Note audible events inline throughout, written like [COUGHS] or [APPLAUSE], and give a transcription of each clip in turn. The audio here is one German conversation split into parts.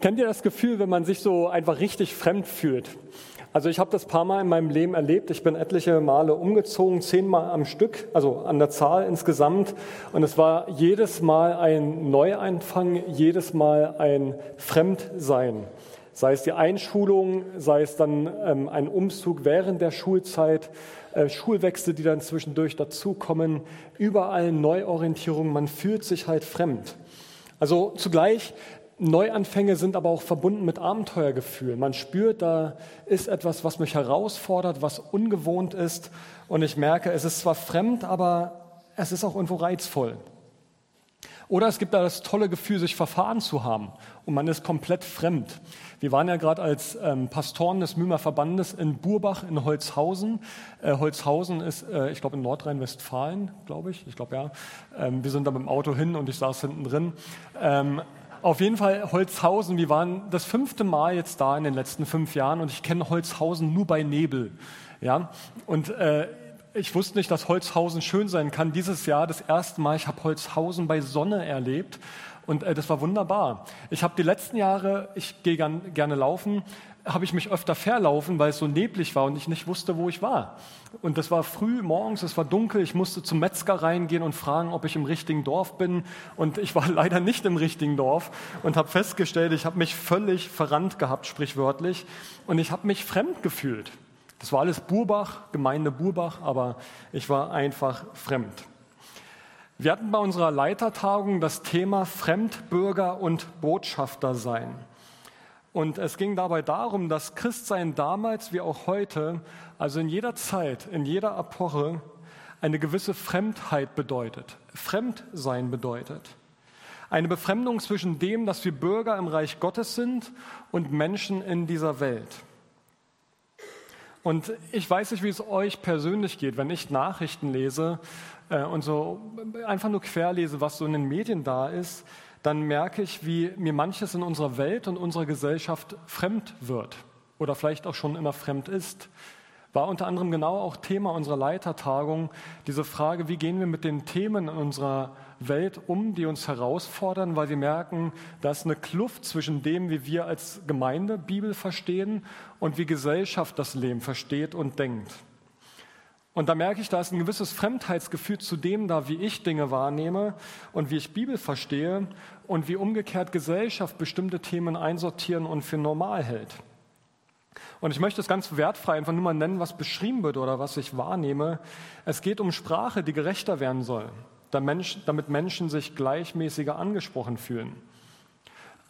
Kennt ihr das Gefühl, wenn man sich so einfach richtig fremd fühlt? Also ich habe das paar Mal in meinem Leben erlebt. Ich bin etliche Male umgezogen, zehnmal am Stück, also an der Zahl insgesamt. Und es war jedes Mal ein Neuanfang, jedes Mal ein Fremdsein. Sei es die Einschulung, sei es dann ähm, ein Umzug während der Schulzeit, äh, Schulwechsel, die dann zwischendurch dazukommen, überall Neuorientierung. Man fühlt sich halt fremd. Also zugleich Neuanfänge sind aber auch verbunden mit Abenteuergefühl. Man spürt, da ist etwas, was mich herausfordert, was ungewohnt ist. Und ich merke, es ist zwar fremd, aber es ist auch irgendwo reizvoll. Oder es gibt da das tolle Gefühl, sich verfahren zu haben und man ist komplett fremd. Wir waren ja gerade als ähm, Pastoren des Mümer Verbandes in Burbach in Holzhausen. Äh, Holzhausen ist, äh, ich glaube, in Nordrhein-Westfalen, glaube ich. Ich glaube, ja. Ähm, wir sind da mit dem Auto hin und ich saß hinten drin. Ähm, auf jeden Fall Holzhausen. Wir waren das fünfte Mal jetzt da in den letzten fünf Jahren und ich kenne Holzhausen nur bei Nebel. Ja, und äh, ich wusste nicht, dass Holzhausen schön sein kann. Dieses Jahr das erste Mal, ich habe Holzhausen bei Sonne erlebt und äh, das war wunderbar. Ich habe die letzten Jahre, ich gehe gern, gerne laufen, habe ich mich öfter verlaufen, weil es so neblig war und ich nicht wusste, wo ich war. Und das war früh morgens, es war dunkel, ich musste zum Metzger reingehen und fragen, ob ich im richtigen Dorf bin. Und ich war [LAUGHS] leider nicht im richtigen Dorf und habe festgestellt, ich habe mich völlig verrannt gehabt, sprichwörtlich. Und ich habe mich fremd gefühlt. Das war alles Burbach, Gemeinde Burbach, aber ich war einfach fremd. Wir hatten bei unserer Leitertagung das Thema Fremdbürger und Botschafter sein. Und es ging dabei darum, dass Christsein damals wie auch heute, also in jeder Zeit, in jeder Epoche, eine gewisse Fremdheit bedeutet, Fremdsein bedeutet. Eine Befremdung zwischen dem, dass wir Bürger im Reich Gottes sind und Menschen in dieser Welt. Und ich weiß nicht, wie es euch persönlich geht, wenn ich Nachrichten lese äh, und so einfach nur querlese, was so in den Medien da ist, dann merke ich, wie mir manches in unserer Welt und unserer Gesellschaft fremd wird oder vielleicht auch schon immer fremd ist. War unter anderem genau auch Thema unserer Leitertagung diese Frage, wie gehen wir mit den Themen in unserer Welt um, die uns herausfordern, weil wir merken, da ist eine Kluft zwischen dem, wie wir als Gemeinde Bibel verstehen und wie Gesellschaft das Leben versteht und denkt. Und da merke ich, da ist ein gewisses Fremdheitsgefühl zu dem da, wie ich Dinge wahrnehme und wie ich Bibel verstehe und wie umgekehrt Gesellschaft bestimmte Themen einsortieren und für normal hält. Und ich möchte es ganz wertfrei einfach nur mal nennen, was beschrieben wird oder was ich wahrnehme. Es geht um Sprache, die gerechter werden soll, damit Menschen sich gleichmäßiger angesprochen fühlen.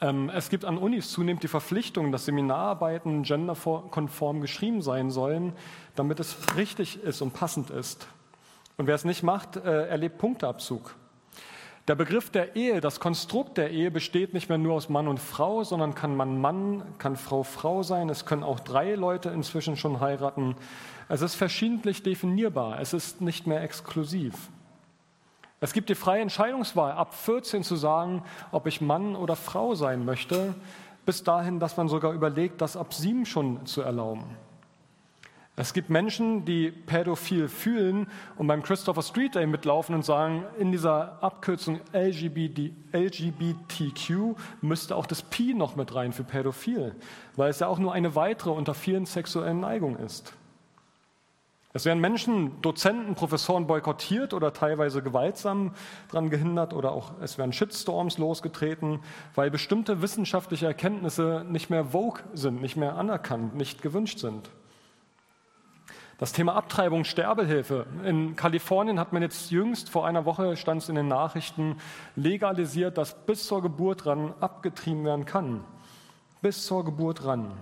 Ähm, es gibt an Unis zunehmend die Verpflichtung, dass Seminararbeiten genderkonform geschrieben sein sollen, damit es richtig ist und passend ist. Und wer es nicht macht, äh, erlebt Punkteabzug. Der Begriff der Ehe, das Konstrukt der Ehe besteht nicht mehr nur aus Mann und Frau, sondern kann Mann Mann, kann Frau Frau sein. Es können auch drei Leute inzwischen schon heiraten. Es ist verschiedentlich definierbar. Es ist nicht mehr exklusiv. Es gibt die freie Entscheidungswahl, ab 14 zu sagen, ob ich Mann oder Frau sein möchte, bis dahin, dass man sogar überlegt, das ab sieben schon zu erlauben. Es gibt Menschen, die pädophil fühlen und beim Christopher Street Day mitlaufen und sagen, in dieser Abkürzung LGBT, LGBTQ müsste auch das Pi noch mit rein für pädophil, weil es ja auch nur eine weitere unter vielen sexuellen Neigungen ist. Es werden Menschen, Dozenten, Professoren boykottiert oder teilweise gewaltsam daran gehindert oder auch es werden Shitstorms losgetreten, weil bestimmte wissenschaftliche Erkenntnisse nicht mehr vogue sind, nicht mehr anerkannt, nicht gewünscht sind. Das Thema Abtreibung, Sterbehilfe. In Kalifornien hat man jetzt jüngst, vor einer Woche stand es in den Nachrichten, legalisiert, dass bis zur Geburt ran abgetrieben werden kann. Bis zur Geburt ran.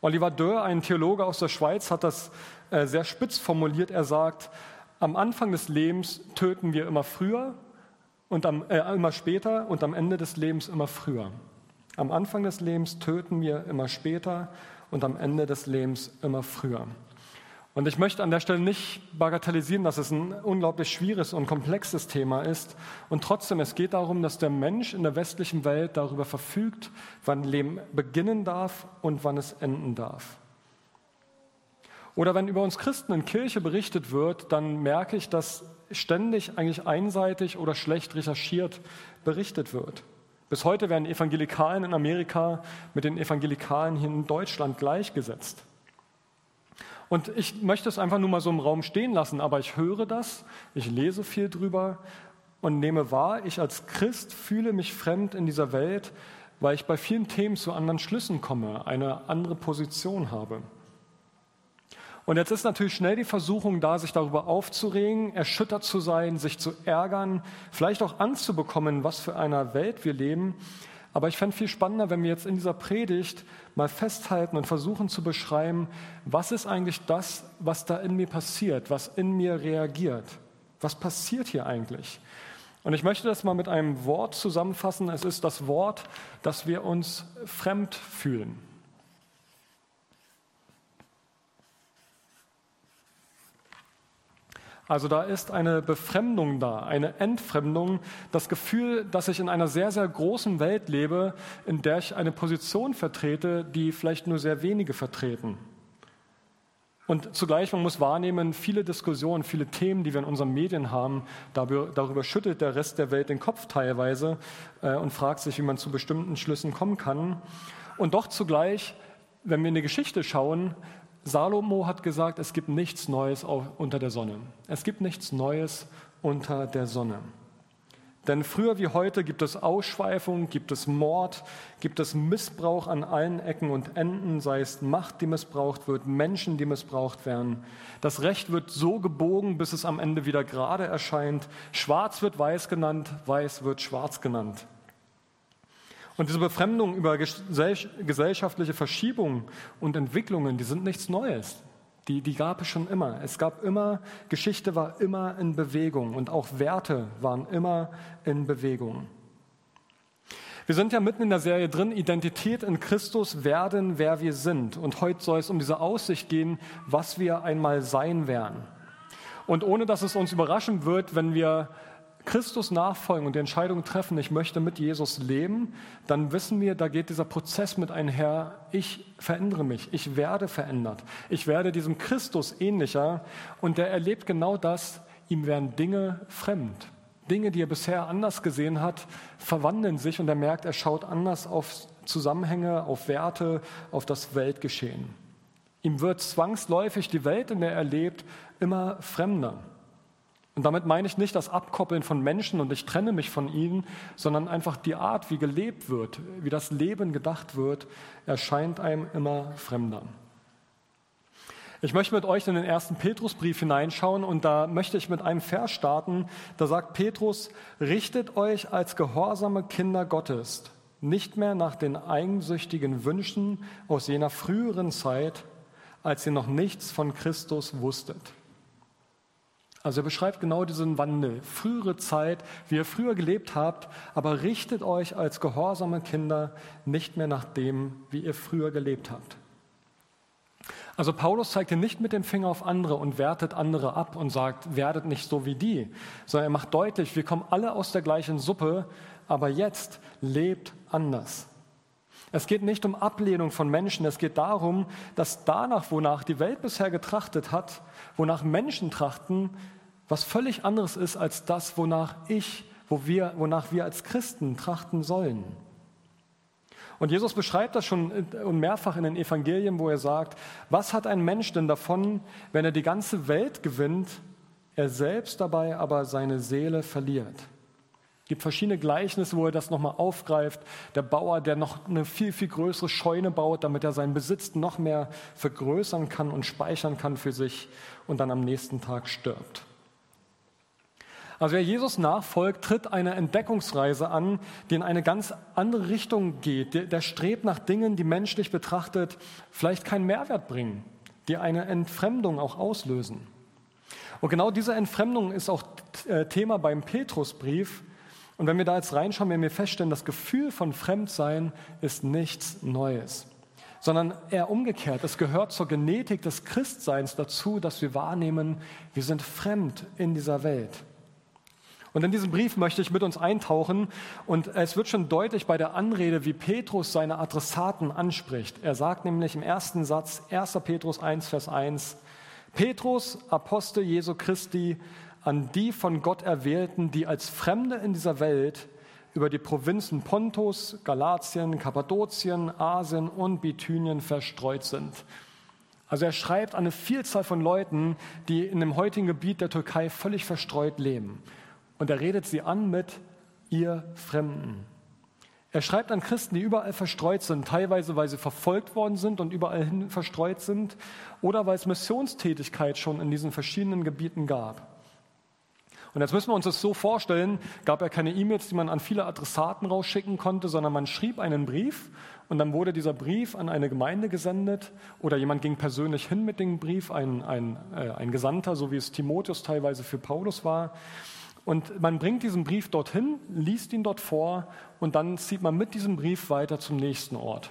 Oliver Dörr, ein Theologe aus der Schweiz, hat das äh, sehr spitz formuliert. Er sagt, am Anfang des Lebens töten wir immer früher und am, äh, immer später und am Ende des Lebens immer früher. Am Anfang des Lebens töten wir immer später und am Ende des Lebens immer früher. Und ich möchte an der Stelle nicht bagatellisieren, dass es ein unglaublich schwieriges und komplexes Thema ist. Und trotzdem, es geht darum, dass der Mensch in der westlichen Welt darüber verfügt, wann Leben beginnen darf und wann es enden darf. Oder wenn über uns Christen in Kirche berichtet wird, dann merke ich, dass ständig eigentlich einseitig oder schlecht recherchiert berichtet wird. Bis heute werden Evangelikalen in Amerika mit den Evangelikalen hier in Deutschland gleichgesetzt. Und ich möchte es einfach nur mal so im Raum stehen lassen, aber ich höre das, ich lese viel drüber und nehme wahr, ich als Christ fühle mich fremd in dieser Welt, weil ich bei vielen Themen zu anderen Schlüssen komme, eine andere Position habe. Und jetzt ist natürlich schnell die Versuchung da, sich darüber aufzuregen, erschüttert zu sein, sich zu ärgern, vielleicht auch Angst zu bekommen, was für einer Welt wir leben. Aber ich fände viel spannender, wenn wir jetzt in dieser Predigt mal festhalten und versuchen zu beschreiben, was ist eigentlich das, was da in mir passiert, was in mir reagiert. Was passiert hier eigentlich? Und ich möchte das mal mit einem Wort zusammenfassen. Es ist das Wort, dass wir uns fremd fühlen. Also da ist eine Befremdung da, eine Entfremdung, das Gefühl, dass ich in einer sehr, sehr großen Welt lebe, in der ich eine Position vertrete, die vielleicht nur sehr wenige vertreten. Und zugleich, man muss wahrnehmen, viele Diskussionen, viele Themen, die wir in unseren Medien haben, darüber, schüttelt der Rest der Welt den Kopf teilweise äh, und fragt sich, wie man zu bestimmten Schlüssen kommen kann. Und doch zugleich, wenn wir in die Geschichte schauen, Salomo hat gesagt, es gibt nichts Neues unter der Sonne. Es gibt nichts Neues unter der Sonne. Denn früher wie heute gibt es Ausschweifung, gibt es Mord, gibt es Missbrauch an allen Ecken und Enden, sei es Macht, die missbraucht wird, Menschen, die missbraucht werden. Das Recht wird so gebogen, bis es am Ende wieder gerade erscheint. Schwarz wird weiß genannt, weiß wird schwarz genannt. Und diese Befremdung über gesellschaftliche Verschiebungen und Entwicklungen, die sind nichts Neues. Die, die gab es schon immer. Es gab immer, Geschichte war immer in Bewegung und auch Werte waren immer in Bewegung. Wir sind ja mitten in der Serie drin, Identität in Christus werden, wer wir sind. Und heute soll es um diese Aussicht gehen, was wir einmal sein werden. Und ohne dass es uns überraschen wird, wenn wir Christus nachfolgen und die Entscheidung treffen, ich möchte mit Jesus leben, dann wissen wir, da geht dieser Prozess mit einher, ich verändere mich, ich werde verändert, ich werde diesem Christus ähnlicher und der erlebt genau das, ihm werden Dinge fremd. Dinge, die er bisher anders gesehen hat, verwandeln sich und er merkt, er schaut anders auf Zusammenhänge, auf Werte, auf das Weltgeschehen. Ihm wird zwangsläufig die Welt, in der er lebt, immer fremder. Und damit meine ich nicht das Abkoppeln von Menschen und ich trenne mich von ihnen, sondern einfach die Art, wie gelebt wird, wie das Leben gedacht wird, erscheint einem immer fremder. Ich möchte mit euch in den ersten Petrusbrief hineinschauen und da möchte ich mit einem Vers starten. Da sagt Petrus, richtet euch als gehorsame Kinder Gottes nicht mehr nach den eigensüchtigen Wünschen aus jener früheren Zeit, als ihr noch nichts von Christus wusstet. Also er beschreibt genau diesen Wandel, frühere Zeit, wie ihr früher gelebt habt, aber richtet euch als gehorsame Kinder nicht mehr nach dem, wie ihr früher gelebt habt. Also Paulus zeigt hier nicht mit dem Finger auf andere und wertet andere ab und sagt, werdet nicht so wie die, sondern er macht deutlich, wir kommen alle aus der gleichen Suppe, aber jetzt lebt anders. Es geht nicht um Ablehnung von Menschen, es geht darum, dass danach, wonach die Welt bisher getrachtet hat, wonach Menschen trachten, was völlig anderes ist als das, wonach ich, wo wir, wonach wir als Christen trachten sollen. Und Jesus beschreibt das schon und mehrfach in den Evangelien, wo er sagt, was hat ein Mensch denn davon, wenn er die ganze Welt gewinnt, er selbst dabei aber seine Seele verliert? Es gibt verschiedene Gleichnisse, wo er das nochmal aufgreift. Der Bauer, der noch eine viel, viel größere Scheune baut, damit er seinen Besitz noch mehr vergrößern kann und speichern kann für sich und dann am nächsten Tag stirbt. Also wer Jesus nachfolgt, tritt eine Entdeckungsreise an, die in eine ganz andere Richtung geht. Der, der strebt nach Dingen, die menschlich betrachtet vielleicht keinen Mehrwert bringen, die eine Entfremdung auch auslösen. Und genau diese Entfremdung ist auch äh, Thema beim Petrusbrief. Und wenn wir da jetzt reinschauen, werden wir feststellen, das Gefühl von Fremdsein ist nichts Neues, sondern eher umgekehrt. Es gehört zur Genetik des Christseins dazu, dass wir wahrnehmen, wir sind fremd in dieser Welt. Und in diesem Brief möchte ich mit uns eintauchen und es wird schon deutlich bei der Anrede, wie Petrus seine Adressaten anspricht. Er sagt nämlich im ersten Satz, 1. Petrus 1, Vers 1, Petrus, Apostel Jesu Christi, an die von Gott erwählten, die als Fremde in dieser Welt über die Provinzen Pontus, Galatien, Kappadokien, Asien und Bithynien verstreut sind. Also er schreibt an eine Vielzahl von Leuten, die in dem heutigen Gebiet der Türkei völlig verstreut leben. Und er redet sie an mit ihr Fremden. Er schreibt an Christen, die überall verstreut sind, teilweise weil sie verfolgt worden sind und überall hin verstreut sind oder weil es Missionstätigkeit schon in diesen verschiedenen Gebieten gab. Und jetzt müssen wir uns das so vorstellen, gab ja keine E-Mails, die man an viele Adressaten rausschicken konnte, sondern man schrieb einen Brief und dann wurde dieser Brief an eine Gemeinde gesendet oder jemand ging persönlich hin mit dem Brief, ein, ein, äh, ein Gesandter, so wie es Timotheus teilweise für Paulus war. Und man bringt diesen Brief dorthin, liest ihn dort vor und dann zieht man mit diesem Brief weiter zum nächsten Ort.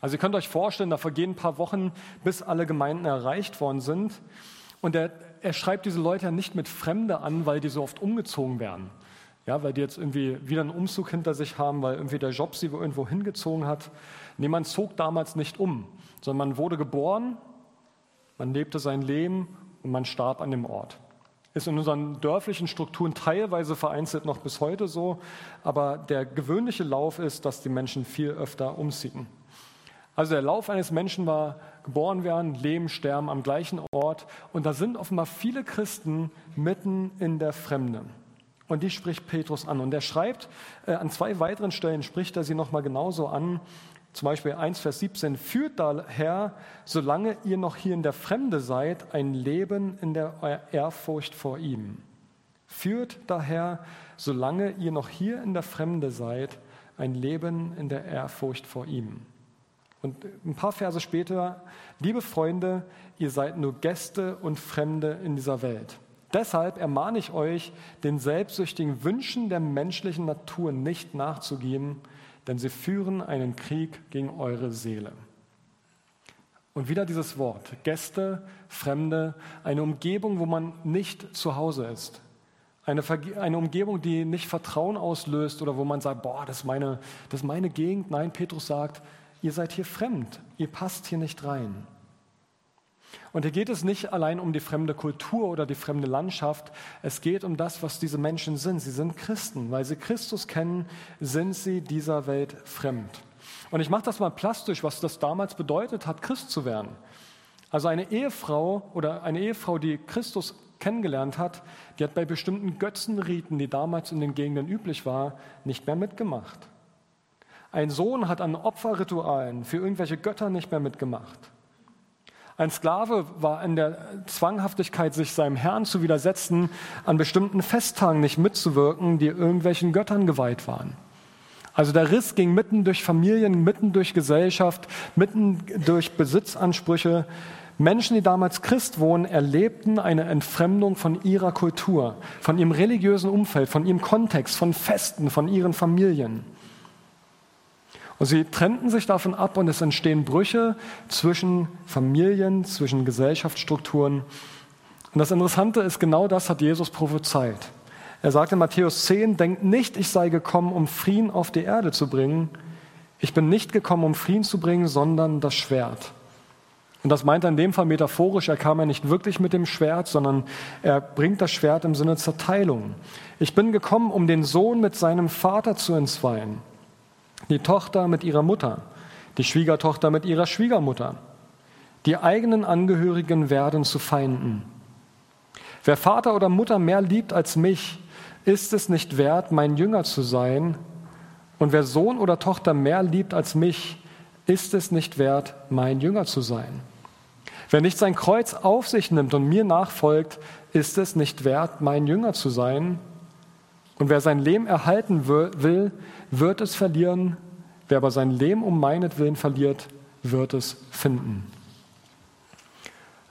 Also ihr könnt euch vorstellen, da vergehen ein paar Wochen, bis alle Gemeinden erreicht worden sind. Und er, er schreibt diese Leute ja nicht mit Fremde an, weil die so oft umgezogen werden. Ja, weil die jetzt irgendwie wieder einen Umzug hinter sich haben, weil irgendwie der Job sie irgendwo hingezogen hat. Nee, man zog damals nicht um, sondern man wurde geboren, man lebte sein Leben und man starb an dem Ort ist in unseren dörflichen Strukturen teilweise vereinzelt noch bis heute so, aber der gewöhnliche Lauf ist, dass die Menschen viel öfter umziehen. Also der Lauf eines Menschen war geboren werden, leben, sterben am gleichen Ort und da sind offenbar viele Christen mitten in der Fremde. Und die spricht Petrus an. Und er schreibt, äh, an zwei weiteren Stellen spricht er sie nochmal genauso an. Zum Beispiel 1, Vers 17, führt daher, solange ihr noch hier in der Fremde seid, ein Leben in der Ehrfurcht vor ihm. Führt daher, solange ihr noch hier in der Fremde seid, ein Leben in der Ehrfurcht vor ihm. Und ein paar Verse später, liebe Freunde, ihr seid nur Gäste und Fremde in dieser Welt. Deshalb ermahne ich euch, den selbstsüchtigen Wünschen der menschlichen Natur nicht nachzugeben, denn sie führen einen Krieg gegen eure Seele. Und wieder dieses Wort, Gäste, Fremde, eine Umgebung, wo man nicht zu Hause ist. Eine, eine Umgebung, die nicht Vertrauen auslöst oder wo man sagt, boah, das ist, meine, das ist meine Gegend. Nein, Petrus sagt, ihr seid hier fremd, ihr passt hier nicht rein. Und hier geht es nicht allein um die fremde Kultur oder die fremde Landschaft, es geht um das, was diese Menschen sind. Sie sind Christen. Weil sie Christus kennen, sind sie dieser Welt fremd. Und ich mache das mal plastisch, was das damals bedeutet hat, Christ zu werden. Also eine Ehefrau oder eine Ehefrau, die Christus kennengelernt hat, die hat bei bestimmten Götzenriten, die damals in den Gegenden üblich war, nicht mehr mitgemacht. Ein Sohn hat an Opferritualen für irgendwelche Götter nicht mehr mitgemacht. Ein Sklave war in der Zwanghaftigkeit, sich seinem Herrn zu widersetzen, an bestimmten Festtagen nicht mitzuwirken, die irgendwelchen Göttern geweiht waren. Also der Riss ging mitten durch Familien, mitten durch Gesellschaft, mitten durch Besitzansprüche. Menschen, die damals Christ wohnen, erlebten eine Entfremdung von ihrer Kultur, von ihrem religiösen Umfeld, von ihrem Kontext, von Festen, von ihren Familien. Und sie trennten sich davon ab und es entstehen Brüche zwischen Familien, zwischen Gesellschaftsstrukturen. Und das Interessante ist, genau das hat Jesus prophezeit. Er sagt in Matthäus 10, denkt nicht, ich sei gekommen, um Frieden auf die Erde zu bringen. Ich bin nicht gekommen, um Frieden zu bringen, sondern das Schwert. Und das meint er in dem Fall metaphorisch. Er kam ja nicht wirklich mit dem Schwert, sondern er bringt das Schwert im Sinne Zerteilung. Ich bin gekommen, um den Sohn mit seinem Vater zu entzweien die Tochter mit ihrer Mutter, die Schwiegertochter mit ihrer Schwiegermutter. Die eigenen Angehörigen werden zu Feinden. Wer Vater oder Mutter mehr liebt als mich, ist es nicht wert, mein Jünger zu sein. Und wer Sohn oder Tochter mehr liebt als mich, ist es nicht wert, mein Jünger zu sein. Wer nicht sein Kreuz auf sich nimmt und mir nachfolgt, ist es nicht wert, mein Jünger zu sein. Und wer sein Leben erhalten will, wird es verlieren. Wer aber sein Leben um meinetwillen verliert, wird es finden.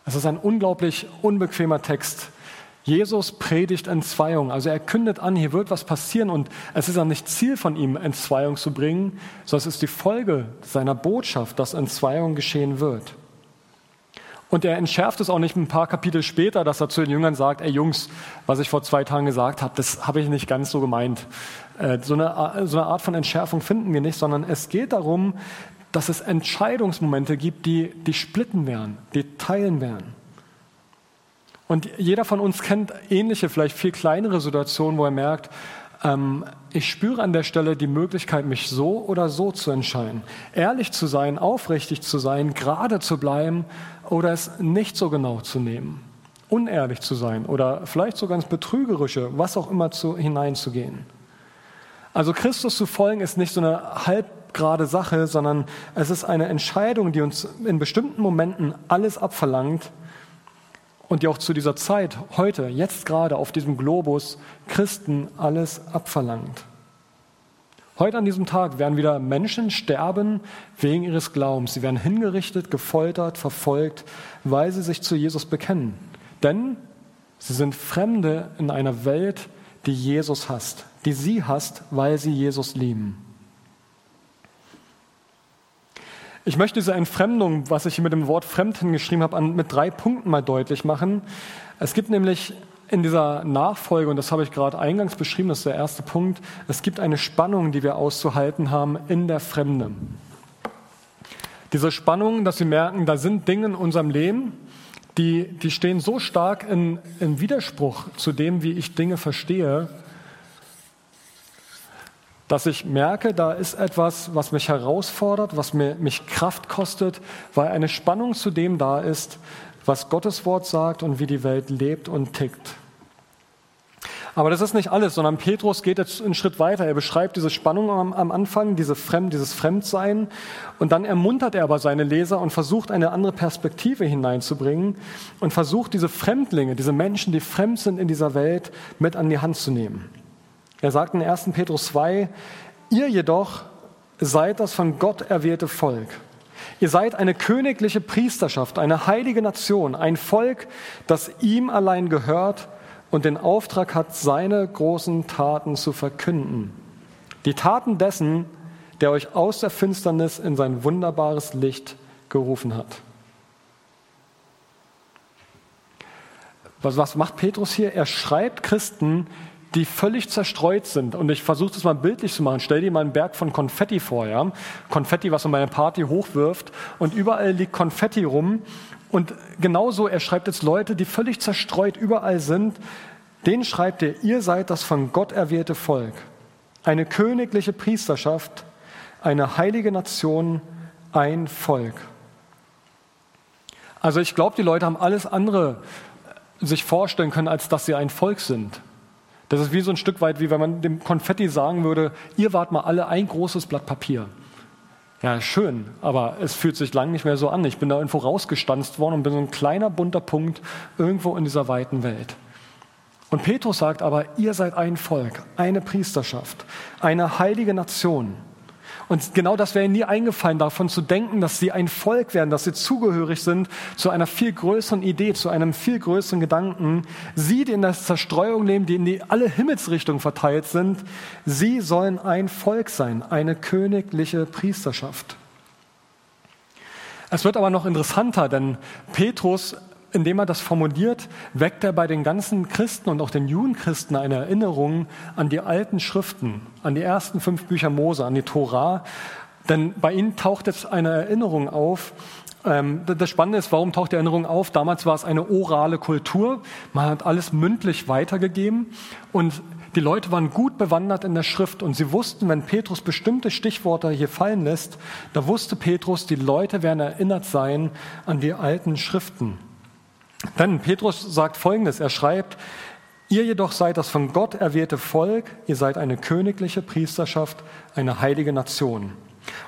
Es ist ein unglaublich unbequemer Text. Jesus predigt Entzweiung, also er kündet an, hier wird was passieren und es ist auch nicht Ziel von ihm, Entzweiung zu bringen, sondern es ist die Folge seiner Botschaft, dass Entzweiung geschehen wird. Und er entschärft es auch nicht ein paar Kapitel später, dass er zu den Jüngern sagt, ey Jungs, was ich vor zwei Tagen gesagt habe, das habe ich nicht ganz so gemeint. Äh, so eine, so eine Art von Entschärfung finden wir nicht, sondern es geht darum, dass es Entscheidungsmomente gibt, die, die splitten werden, die teilen werden. Und jeder von uns kennt ähnliche, vielleicht viel kleinere Situationen, wo er merkt, ähm, ich spüre an der Stelle die Möglichkeit, mich so oder so zu entscheiden. Ehrlich zu sein, aufrichtig zu sein, gerade zu bleiben oder es nicht so genau zu nehmen. Unehrlich zu sein oder vielleicht sogar ins Betrügerische, was auch immer zu, hineinzugehen. Also Christus zu folgen ist nicht so eine halbgrade Sache, sondern es ist eine Entscheidung, die uns in bestimmten Momenten alles abverlangt und die auch zu dieser Zeit, heute, jetzt gerade auf diesem Globus, Christen alles abverlangt. Heute an diesem Tag werden wieder Menschen sterben wegen ihres Glaubens. Sie werden hingerichtet, gefoltert, verfolgt, weil sie sich zu Jesus bekennen. Denn sie sind Fremde in einer Welt, die Jesus hasst die sie hasst, weil sie Jesus lieben. Ich möchte diese Entfremdung, was ich hier mit dem Wort fremd hingeschrieben habe, mit drei Punkten mal deutlich machen. Es gibt nämlich in dieser Nachfolge, und das habe ich gerade eingangs beschrieben, das ist der erste Punkt, es gibt eine Spannung, die wir auszuhalten haben in der Fremde. Diese Spannung, dass wir merken, da sind Dinge in unserem Leben, die, die stehen so stark in, in Widerspruch zu dem, wie ich Dinge verstehe, dass ich merke, da ist etwas, was mich herausfordert, was mir, mich Kraft kostet, weil eine Spannung zu dem da ist, was Gottes Wort sagt und wie die Welt lebt und tickt. Aber das ist nicht alles, sondern Petrus geht jetzt einen Schritt weiter. Er beschreibt diese Spannung am, am Anfang, diese Fremd, dieses Fremdsein. Und dann ermuntert er aber seine Leser und versucht eine andere Perspektive hineinzubringen und versucht diese Fremdlinge, diese Menschen, die fremd sind in dieser Welt, mit an die Hand zu nehmen. Er sagt in 1. Petrus 2, ihr jedoch seid das von Gott erwählte Volk. Ihr seid eine königliche Priesterschaft, eine heilige Nation, ein Volk, das ihm allein gehört und den Auftrag hat, seine großen Taten zu verkünden. Die Taten dessen, der euch aus der Finsternis in sein wunderbares Licht gerufen hat. Was, macht Petrus hier? Er schreibt Christen, die völlig zerstreut sind. Und ich versuche das mal bildlich zu machen. Stell dir mal einen Berg von Konfetti vor, ja? Konfetti, was man bei einer Party hochwirft. Und überall liegt Konfetti rum. Und genauso, er schreibt jetzt Leute, die völlig zerstreut überall sind. Den schreibt er, ihr seid das von Gott erwählte Volk. Eine königliche Priesterschaft, eine heilige Nation, ein Volk. Also ich glaube, die Leute haben alles andere sich vorstellen können, als dass sie ein Volk sind. Das ist wie so ein Stück weit, wie wenn man dem Konfetti sagen würde, ihr wart mal alle ein großes Blatt Papier. Ja, schön, aber es fühlt sich lang nicht mehr so an. Ich bin da irgendwo rausgestanzt worden und bin so ein kleiner bunter Punkt irgendwo in dieser weiten Welt. Und Petrus sagt aber, ihr seid ein Volk, eine Priesterschaft, eine heilige Nation. Und genau das wäre ihnen nie eingefallen, davon zu denken, dass sie ein Volk werden, dass sie zugehörig sind zu einer viel größeren Idee, zu einem viel größeren Gedanken. Sie, die in der Zerstreuung leben, die in die alle Himmelsrichtungen verteilt sind, sie sollen ein Volk sein, eine königliche Priesterschaft. Es wird aber noch interessanter, denn Petrus indem er das formuliert, weckt er bei den ganzen Christen und auch den Judenchristen eine Erinnerung an die alten Schriften, an die ersten fünf Bücher Mose, an die Tora. Denn bei ihnen taucht jetzt eine Erinnerung auf. Ähm, das Spannende ist, warum taucht die Erinnerung auf? Damals war es eine orale Kultur. Man hat alles mündlich weitergegeben und die Leute waren gut bewandert in der Schrift und sie wussten, wenn Petrus bestimmte Stichworte hier fallen lässt, da wusste Petrus, die Leute werden erinnert sein an die alten Schriften. Denn Petrus sagt Folgendes, er schreibt, ihr jedoch seid das von Gott erwählte Volk, ihr seid eine königliche Priesterschaft, eine heilige Nation.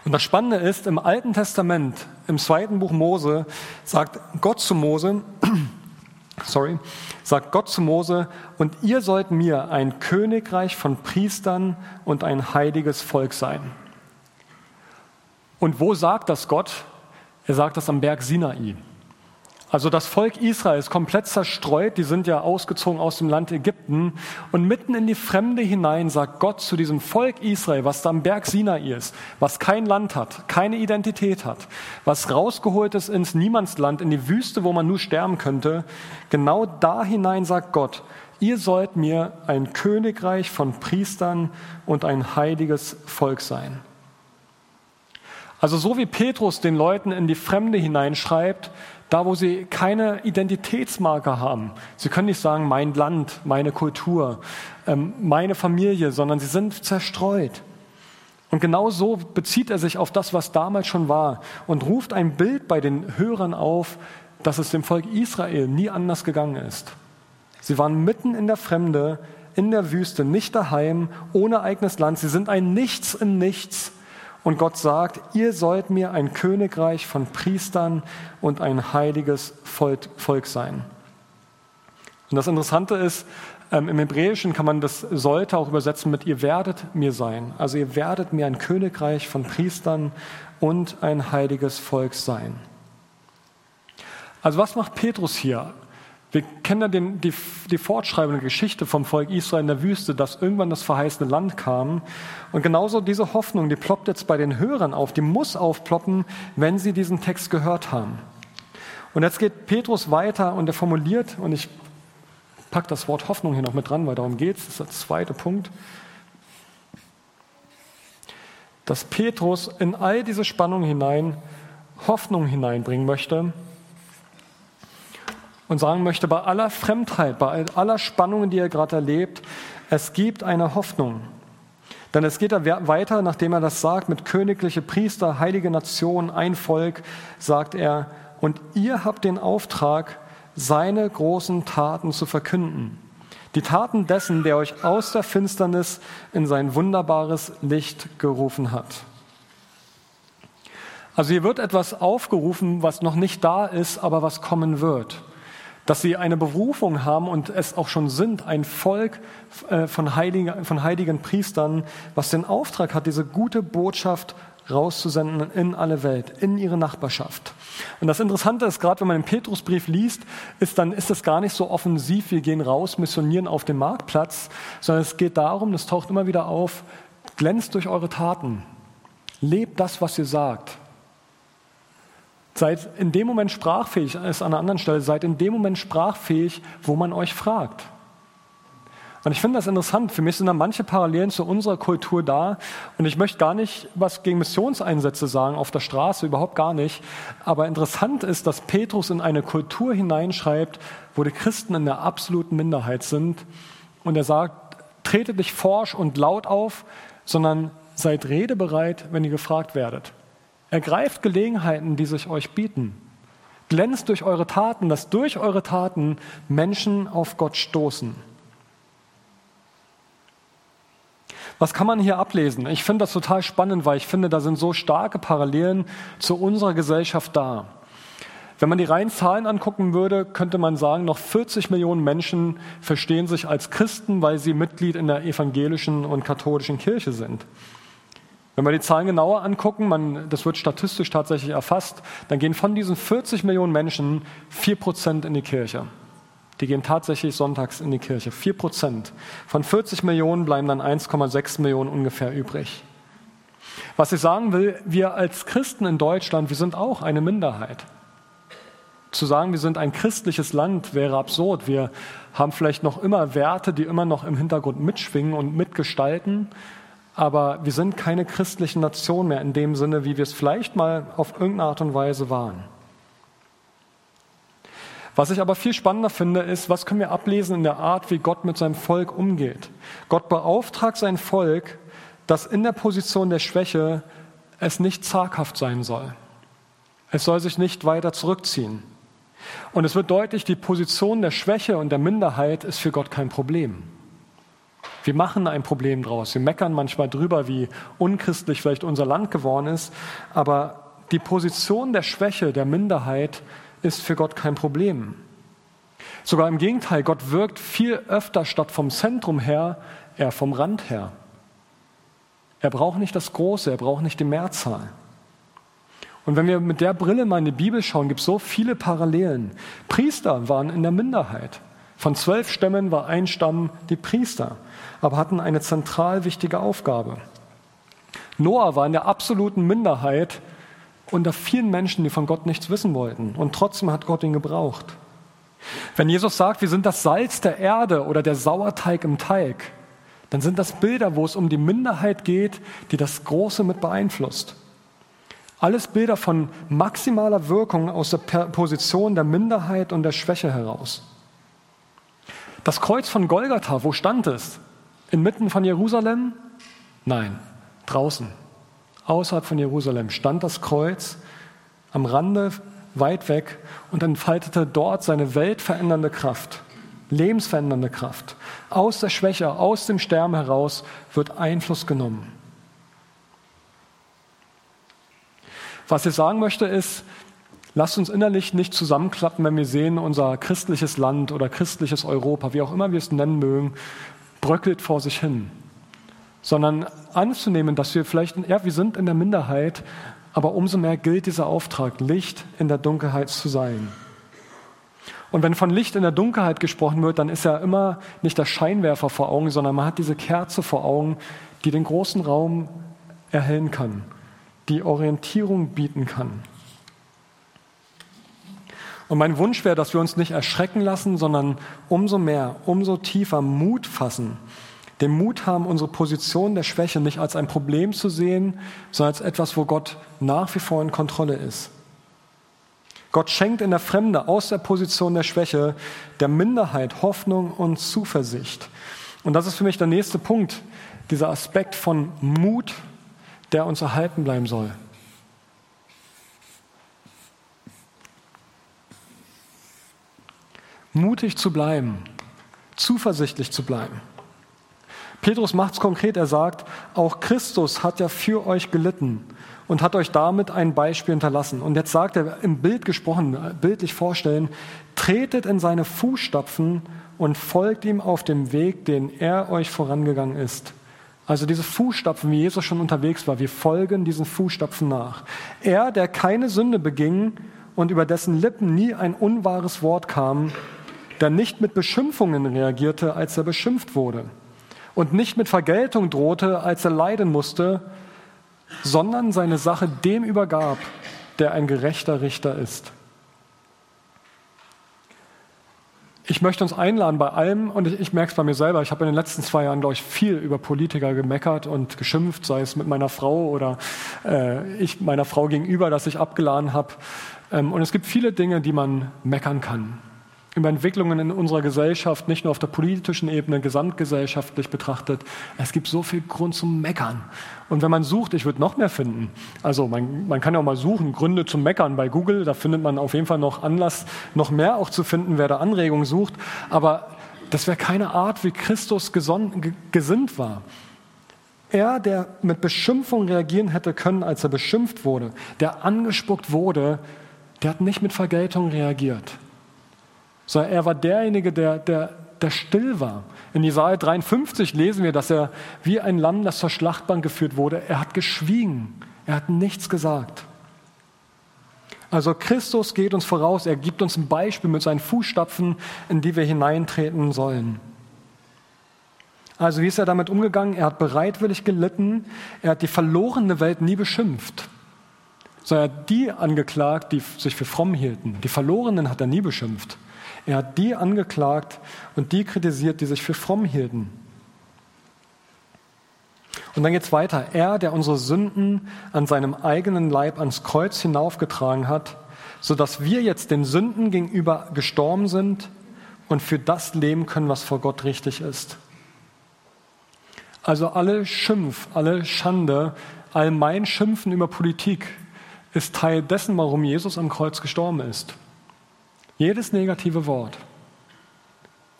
Und das Spannende ist, im Alten Testament, im zweiten Buch Mose, sagt Gott zu Mose, [CLEARS THROAT] sorry, sagt Gott zu Mose, und ihr sollt mir ein Königreich von Priestern und ein heiliges Volk sein. Und wo sagt das Gott? Er sagt das am Berg Sinai. Also das Volk Israel ist komplett zerstreut, die sind ja ausgezogen aus dem Land Ägypten und mitten in die Fremde hinein sagt Gott zu diesem Volk Israel, was da am Berg Sinai ist, was kein Land hat, keine Identität hat, was rausgeholt ist ins Niemandsland, in die Wüste, wo man nur sterben könnte, genau da hinein sagt Gott, ihr sollt mir ein Königreich von Priestern und ein heiliges Volk sein. Also so wie Petrus den Leuten in die Fremde hineinschreibt, Da, wo sie keine Identitätsmarke haben. Sie können nicht sagen, mein Land, meine Kultur, ähm, meine Familie, sondern sie sind zerstreut. Und genau so bezieht er sich auf das, was damals schon war und ruft ein Bild bei den Hörern auf, dass es dem Volk Israel nie anders gegangen ist. Sie waren mitten in der Fremde, in der Wüste, nicht daheim, ohne eigenes Land. Sie sind ein Nichts im Nichts. Und Gott sagt, ihr sollt mir ein Königreich von Priestern und ein heiliges Volk sein. Und das Interessante ist, ähm, Im Hebräischen kann man das sollte auch übersetzen mit ihr werdet mir sein. Also ihr werdet mir ein Königreich von Priestern und ein heiliges Volk sein. Also was macht Petrus hier? Wir kennen ja den, die, die fortschreibende Geschichte vom Volk Israel in der Wüste, dass irgendwann das verheißene Land kam. Und genauso diese Hoffnung, die ploppt jetzt bei den Hörern auf, die muss aufploppen, wenn sie diesen Text gehört haben. Und jetzt geht Petrus weiter und er formuliert, und ich packe das Wort Hoffnung hier noch mit dran, weil darum geht es, das ist der zweite Punkt, dass Petrus in all diese Spannung hinein Hoffnung hineinbringen möchte und sagen möchte, bei aller Fremdheit, bei aller Spannungen, die er gerade erlebt, es gibt eine Hoffnung. Denn es geht weiter, nachdem er das sagt, mit königliche Priester, heilige Nation, ein Volk, sagt er, und ihr habt den Auftrag, seine großen Taten zu verkünden. Die Taten dessen, der euch aus der Finsternis in sein wunderbares Licht gerufen hat. Also hier wird etwas aufgerufen, was noch nicht da ist, aber was kommen wird. Dass sie eine Berufung haben und es auch schon sind, ein Volk äh, von heiligen, von heiligen Priestern, was den Auftrag hat, diese gute Botschaft rauszusenden in alle Welt, in ihre Nachbarschaft. Und das Interessante ist, gerade wenn man den Petrusbrief liest, ist dann ist es gar nicht so offensiv, wir gehen raus, missionieren auf dem Marktplatz, sondern es geht darum, das taucht immer wieder auf, glänzt durch eure Taten. Lebt das, was ihr sagt. Seid in dem Moment sprachfähig, ist an einer anderen Stelle, seid in dem Moment sprachfähig, wo man euch fragt. Und ich finde das interessant. Für mich sind da manche Parallelen zu unserer Kultur da. Und ich möchte gar nicht was gegen Missionseinsätze sagen auf der Straße, überhaupt gar nicht. Aber interessant ist, dass Petrus in eine Kultur hineinschreibt, wo die Christen in der absoluten Minderheit sind. Und er sagt, tretet nicht forsch und laut auf, sondern seid redebereit, wenn ihr gefragt werdet. Ergreift Gelegenheiten, die sich euch bieten. Glänzt durch eure Taten, dass durch eure Taten Menschen auf Gott stoßen. Was kann man hier ablesen? Ich finde das total spannend, weil ich finde, da sind so starke Parallelen zu unserer Gesellschaft da. Wenn man die reinen Zahlen angucken würde, könnte man sagen, noch 40 Millionen Menschen verstehen sich als Christen, weil sie Mitglied in der evangelischen und katholischen Kirche sind. Wenn wir die Zahlen genauer angucken, man, das wird statistisch tatsächlich erfasst, dann gehen von diesen 40 Millionen Menschen 4 Prozent in die Kirche. Die gehen tatsächlich sonntags in die Kirche. Vier Prozent. Von 40 Millionen bleiben dann 1,6 Millionen ungefähr übrig. Was ich sagen will, wir als Christen in Deutschland, wir sind auch eine Minderheit. Zu sagen, wir sind ein christliches Land, wäre absurd. Wir haben vielleicht noch immer Werte, die immer noch im Hintergrund mitschwingen und mitgestalten, aber wir sind keine christliche Nation mehr in dem Sinne, wie wir es vielleicht mal auf irgendeine Art und Weise waren. Was ich aber viel spannender finde, ist, was können wir ablesen in der Art, wie Gott mit seinem Volk umgeht. Gott beauftragt sein Volk, dass in der Position der Schwäche es nicht zaghaft sein soll. Es soll sich nicht weiter zurückziehen. Und es wird deutlich, die Position der Schwäche und der Minderheit ist für Gott kein Problem. Wir machen ein Problem draus. Wir meckern manchmal drüber, wie unchristlich vielleicht unser Land geworden ist. Aber die Position der Schwäche, der Minderheit ist für Gott kein Problem. Sogar im Gegenteil, Gott wirkt viel öfter statt vom Zentrum her, eher vom Rand her. Er braucht nicht das Große, er braucht nicht die Mehrzahl. Und wenn wir mit der Brille mal in die Bibel schauen, gibt es so viele Parallelen. Priester waren in der Minderheit. Von zwölf Stämmen war ein Stamm die Priester, aber hatten eine zentral wichtige Aufgabe. Noah war in der absoluten Minderheit, unter vielen Menschen, die von Gott nichts wissen wollten. Und trotzdem hat Gott ihn gebraucht. Wenn Jesus sagt, wir sind das Salz der Erde oder der Sauerteig im Teig, dann sind das Bilder, wo es um die Minderheit geht, die das Große mit beeinflusst. Alles Bilder von maximaler Wirkung aus der Position der Minderheit und der Schwäche heraus. Das Kreuz von Golgatha, wo stand es? Inmitten von Jerusalem? Nein, draußen, außerhalb von Jerusalem stand das Kreuz am Rande, weit weg und entfaltete dort seine weltverändernde Kraft, lebensverändernde Kraft. Aus der Schwäche, aus dem Sterben heraus wird Einfluss genommen. Was ich sagen möchte ist, lasst uns innerlich nicht zusammenklappen, wenn wir sehen, unser christliches Land oder christliches Europa, wie auch immer wir es nennen mögen, bröckelt vor sich hin. Sondern anzunehmen, dass wir vielleicht, ja, wir sind in der Minderheit, aber umso mehr gilt dieser Auftrag, Licht in der Dunkelheit zu sein. Und wenn von Licht in der Dunkelheit gesprochen wird, dann ist ja immer nicht der Scheinwerfer vor Augen, sondern man hat diese Kerze vor Augen, die den großen Raum erhellen kann die Orientierung bieten kann. Und mein Wunsch wäre, dass wir uns nicht erschrecken lassen, sondern umso mehr, umso tiefer Mut fassen. Den Mut haben, unsere Position der Schwäche nicht als ein Problem zu sehen, sondern als etwas, wo Gott nach wie vor in Kontrolle ist. Gott schenkt in der Fremde aus der Position der Schwäche, der Minderheit Hoffnung und Zuversicht. Und das ist für mich der nächste Punkt, dieser Aspekt von Mut der uns erhalten bleiben soll. Mutig zu bleiben, zuversichtlich zu bleiben. Petrus macht es konkret, er sagt, auch Christus hat ja für euch gelitten und hat euch damit ein Beispiel hinterlassen. Und jetzt sagt er im Bild gesprochen, bildlich vorstellen, tretet in seine Fußstapfen und folgt ihm auf dem Weg, den er euch vorangegangen ist. Also diese Fußstapfen, wie Jesus schon unterwegs war, wir folgen diesen Fußstapfen nach. Er, der keine Sünde beging und über dessen Lippen nie ein unwahres Wort kam, der nicht mit Beschimpfungen reagierte, als er beschimpft wurde und nicht mit Vergeltung drohte, als er leiden musste, sondern seine Sache dem übergab, der ein gerechter Richter ist. ich möchte uns einladen bei allem, und ich, ich merke es bei mir selber, ich habe in den letzten zwei Jahren, glaube ich, viel über Politiker gemeckert und geschimpft, sei es mit meiner Frau oder äh, ich meiner Frau gegenüber, dass ich abgeladen habe. Ähm, und es gibt viele Dinge, die man meckern kann über Entwicklungen in unserer Gesellschaft, nicht nur auf der politischen Ebene, gesamtgesellschaftlich betrachtet. Es gibt so viel Grund zum Meckern. Und wenn man sucht, ich würde noch mehr finden. Also man, man kann ja auch mal suchen, Gründe zum Meckern bei Google, da findet man auf jeden Fall noch Anlass, noch mehr auch zu finden, wer da Anregungen sucht. Aber das wäre keine Art, wie Christus geson, gesinnt war. Er, der mit Beschimpfung reagieren hätte können, als er beschimpft wurde, der angespuckt wurde, der hat nicht mit Vergeltung reagiert sondern er war derjenige, der, der, der still war. In Jesaja 53 lesen wir, dass er wie ein Lamm, das zur Schlachtbank geführt wurde, er hat geschwiegen, er hat nichts gesagt. Also Christus geht uns voraus, er gibt uns ein Beispiel mit seinen Fußstapfen, in die wir hineintreten sollen. Also wie ist er damit umgegangen? Er hat bereitwillig gelitten, er hat die verlorene Welt nie beschimpft, sondern er hat die angeklagt, die sich für fromm hielten. Die Verlorenen hat er nie beschimpft. Er hat die angeklagt und die kritisiert, die sich für fromm hielten. Und dann geht es weiter. Er, der unsere Sünden an seinem eigenen Leib ans Kreuz hinaufgetragen hat, sodass wir jetzt den Sünden gegenüber gestorben sind und für das leben können, was vor Gott richtig ist. Also alle Schimpf, alle Schande, all mein Schimpfen über Politik ist Teil dessen, warum Jesus am Kreuz gestorben ist. Jedes negative Wort.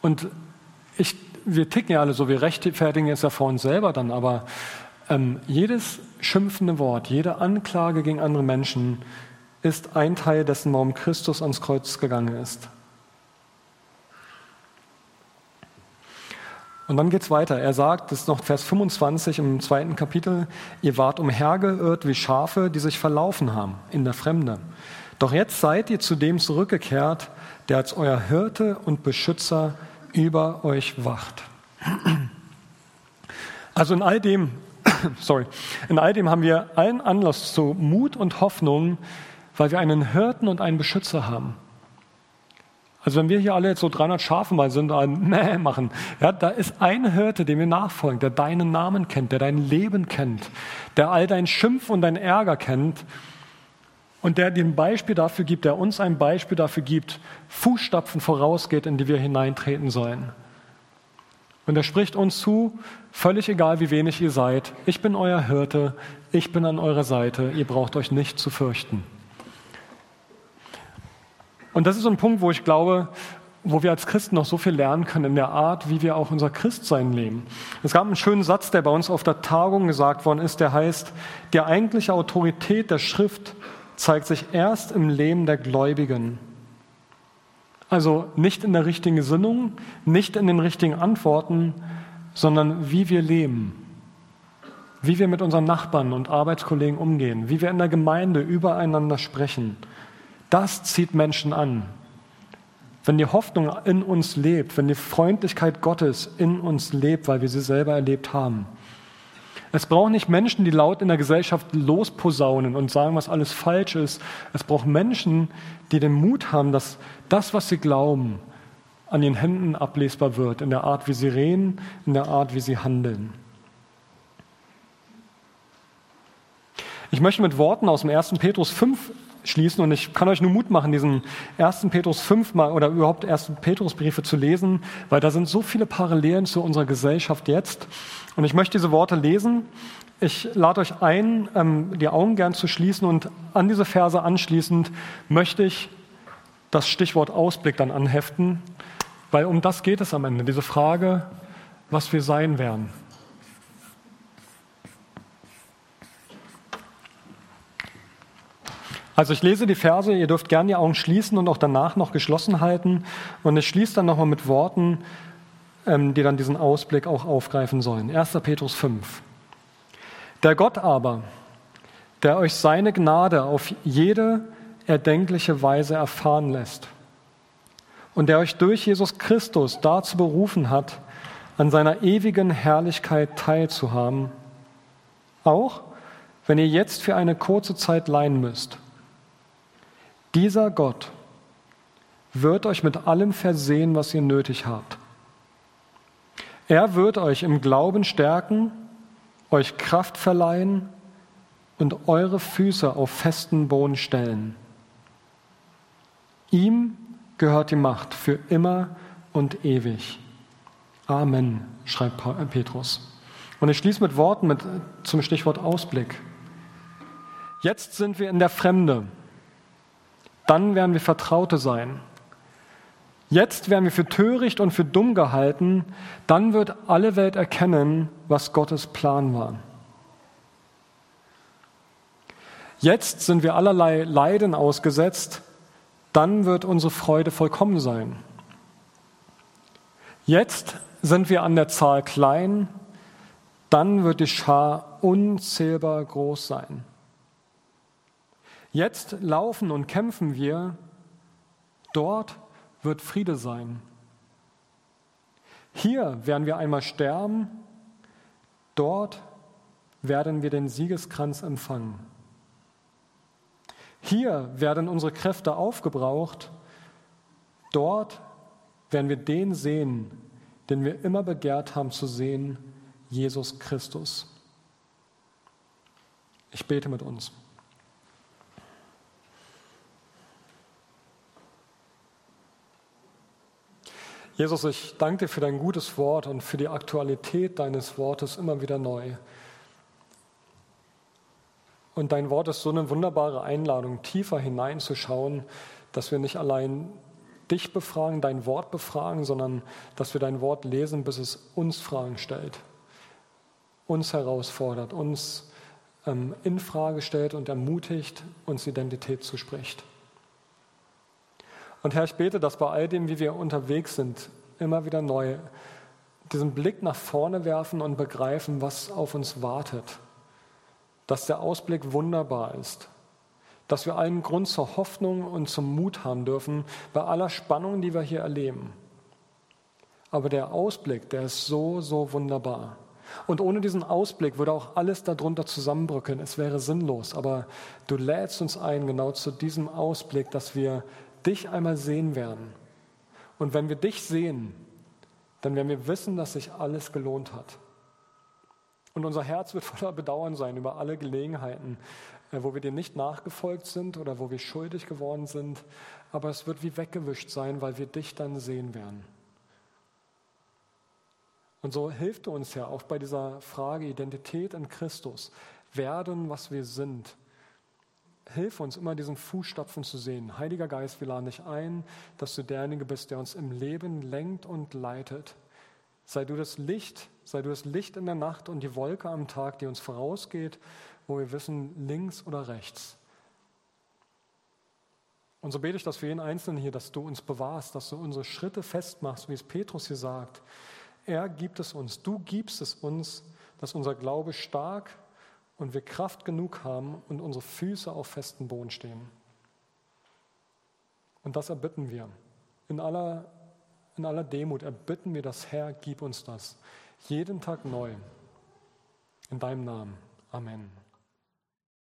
Und ich, wir ticken ja alle so, wir rechtfertigen es ja vor uns selber dann, aber ähm, jedes schimpfende Wort, jede Anklage gegen andere Menschen ist ein Teil dessen, warum Christus ans Kreuz gegangen ist. Und dann geht es weiter. Er sagt, das ist noch Vers 25 im zweiten Kapitel, ihr wart umhergeirrt wie Schafe, die sich verlaufen haben in der Fremde. Doch jetzt seid ihr zu dem zurückgekehrt, der als euer Hirte und Beschützer über euch wacht. Also in all dem, [COUGHS] sorry, in all dem haben wir allen Anlass zu Mut und Hoffnung, weil wir einen Hirten und einen Beschützer haben. Also wenn wir hier alle jetzt so 300 Schafe mal sind, ein [LAUGHS] Mäh machen, ja, da ist ein Hirte, dem wir nachfolgen, der deinen Namen kennt, der dein Leben kennt, der all dein Schimpf und dein Ärger kennt und der ein Beispiel dafür gibt, der uns ein Beispiel dafür gibt, Fußstapfen vorausgeht, in die wir hineintreten sollen. Und er spricht uns zu, völlig egal wie wenig ihr seid, ich bin euer Hirte, ich bin an eurer Seite, ihr braucht euch nicht zu fürchten. Und das ist so ein Punkt, wo ich glaube, wo wir als Christen noch so viel lernen können in der Art, wie wir auch unser Christsein leben. Es gab einen schönen Satz, der bei uns auf der Tagung gesagt worden ist, der heißt, die eigentliche Autorität der Schrift zeigt sich erst im Leben der Gläubigen. Also nicht in der richtigen Gesinnung, nicht in den richtigen Antworten, sondern wie wir leben, wie wir mit unseren Nachbarn und Arbeitskollegen umgehen, wie wir in der Gemeinde übereinander sprechen. Das zieht Menschen an. Wenn die Hoffnung in uns lebt, wenn die Freundlichkeit Gottes in uns lebt, weil wir sie selber erlebt haben. Es braucht nicht Menschen, die laut in der Gesellschaft losposaunen und sagen, was alles falsch ist. Es braucht Menschen, die den Mut haben, dass das, was sie glauben, an ihren Händen ablesbar wird, in der Art, wie sie reden, in der Art, wie sie handeln. Ich möchte mit Worten aus dem 1. Petrus 5 schließen und ich kann euch nur Mut machen, diesen 1. Petrus 5 mal oder überhaupt 1. Petrusbriefe zu lesen, weil da sind so viele Parallelen zu unserer Gesellschaft jetzt. Und ich möchte diese Worte lesen. Ich lade euch ein, ähm, die Augen gern zu schließen und an diese Verse anschließend möchte ich das Stichwort Ausblick dann anheften, weil um das geht es am Ende, diese Frage, was wir sein werden. Also ich lese die Verse, ihr dürft gerne die Augen schließen und auch danach noch geschlossen halten. Und ich schließe dann nochmal mit Worten, ähm, die dann diesen Ausblick auch aufgreifen sollen. 1. Petrus 5. Der Gott aber, der euch seine Gnade auf jede erdenkliche Weise erfahren lässt und der euch durch Jesus Christus dazu berufen hat, an seiner ewigen Herrlichkeit teilzuhaben, auch wenn ihr jetzt für eine kurze Zeit leihen müsst dieser Gott wird euch mit allem versehen, was ihr nötig habt. Er wird euch im Glauben stärken, euch Kraft verleihen und eure Füße auf festen Boden stellen. Ihm gehört die Macht für immer und ewig. Amen, schreibt Petrus. Und ich schließe mit Worten mit, zum Stichwort Ausblick. Jetzt sind wir in der Fremde. Dann werden wir Vertraute sein. Jetzt werden wir für töricht und für dumm gehalten. Dann wird alle Welt erkennen, was Gottes Plan war. Jetzt sind wir allerlei Leiden ausgesetzt. Dann wird unsere Freude vollkommen sein. Jetzt sind wir an der Zahl klein. Dann wird die Schar unzählbar groß sein. Jetzt laufen und kämpfen wir, dort wird Friede sein. Hier werden wir einmal sterben, dort werden wir den Siegeskranz empfangen. Hier werden unsere Kräfte aufgebraucht, dort werden wir den sehen, den wir immer begehrt haben zu sehen, Jesus Christus. Ich bete mit uns. Jesus, ich danke dir für dein gutes Wort und für die Aktualität deines Wortes immer wieder neu. Und dein Wort ist so eine wunderbare Einladung, tiefer hineinzuschauen, dass wir nicht allein dich befragen, dein Wort befragen, sondern dass wir dein Wort lesen, bis es uns Fragen stellt, uns herausfordert, uns ähm, in Frage stellt und ermutigt, uns Identität zu spricht. Und Herr, ich bete, dass bei all dem, wie wir unterwegs sind, immer wieder neu diesen Blick nach vorne werfen und begreifen, was auf uns wartet. Dass der Ausblick wunderbar ist. Dass wir allen Grund zur Hoffnung und zum Mut haben dürfen bei aller Spannung, die wir hier erleben. Aber der Ausblick, der ist so, so wunderbar. Und ohne diesen Ausblick würde auch alles darunter zusammenbrücken. Es wäre sinnlos. Aber du lädst uns ein, genau zu diesem Ausblick, dass wir dich einmal sehen werden. Und wenn wir dich sehen, dann werden wir wissen, dass sich alles gelohnt hat. Und unser Herz wird [LAUGHS] voller Bedauern sein über alle Gelegenheiten, äh, wo wir dir nicht nachgefolgt sind oder wo wir schuldig geworden sind, aber es wird wie weggewischt sein, weil wir dich dann sehen werden. Und so hilft uns ja auch bei dieser Frage Identität in Christus, werden, was wir sind. Hilf uns immer diesen Fußstapfen zu sehen. Heiliger Geist, wir laden dich ein, dass du derjenige bist, der uns im Leben lenkt und leitet. Sei du das Licht, sei du das Licht in der Nacht und die Wolke am Tag, die uns vorausgeht, wo wir wissen, links oder rechts. Und so bete ich das für jeden Einzelnen hier, dass du uns bewahrst, dass du unsere Schritte festmachst, wie es Petrus hier sagt. Er gibt es uns, du gibst es uns, dass unser Glaube stark und wir Kraft genug haben und unsere Füße auf festen Boden stehen. Und das erbitten wir. In aller, in aller Demut erbitten wir das Herr, gib uns das. Jeden Tag neu. In deinem Namen. Amen.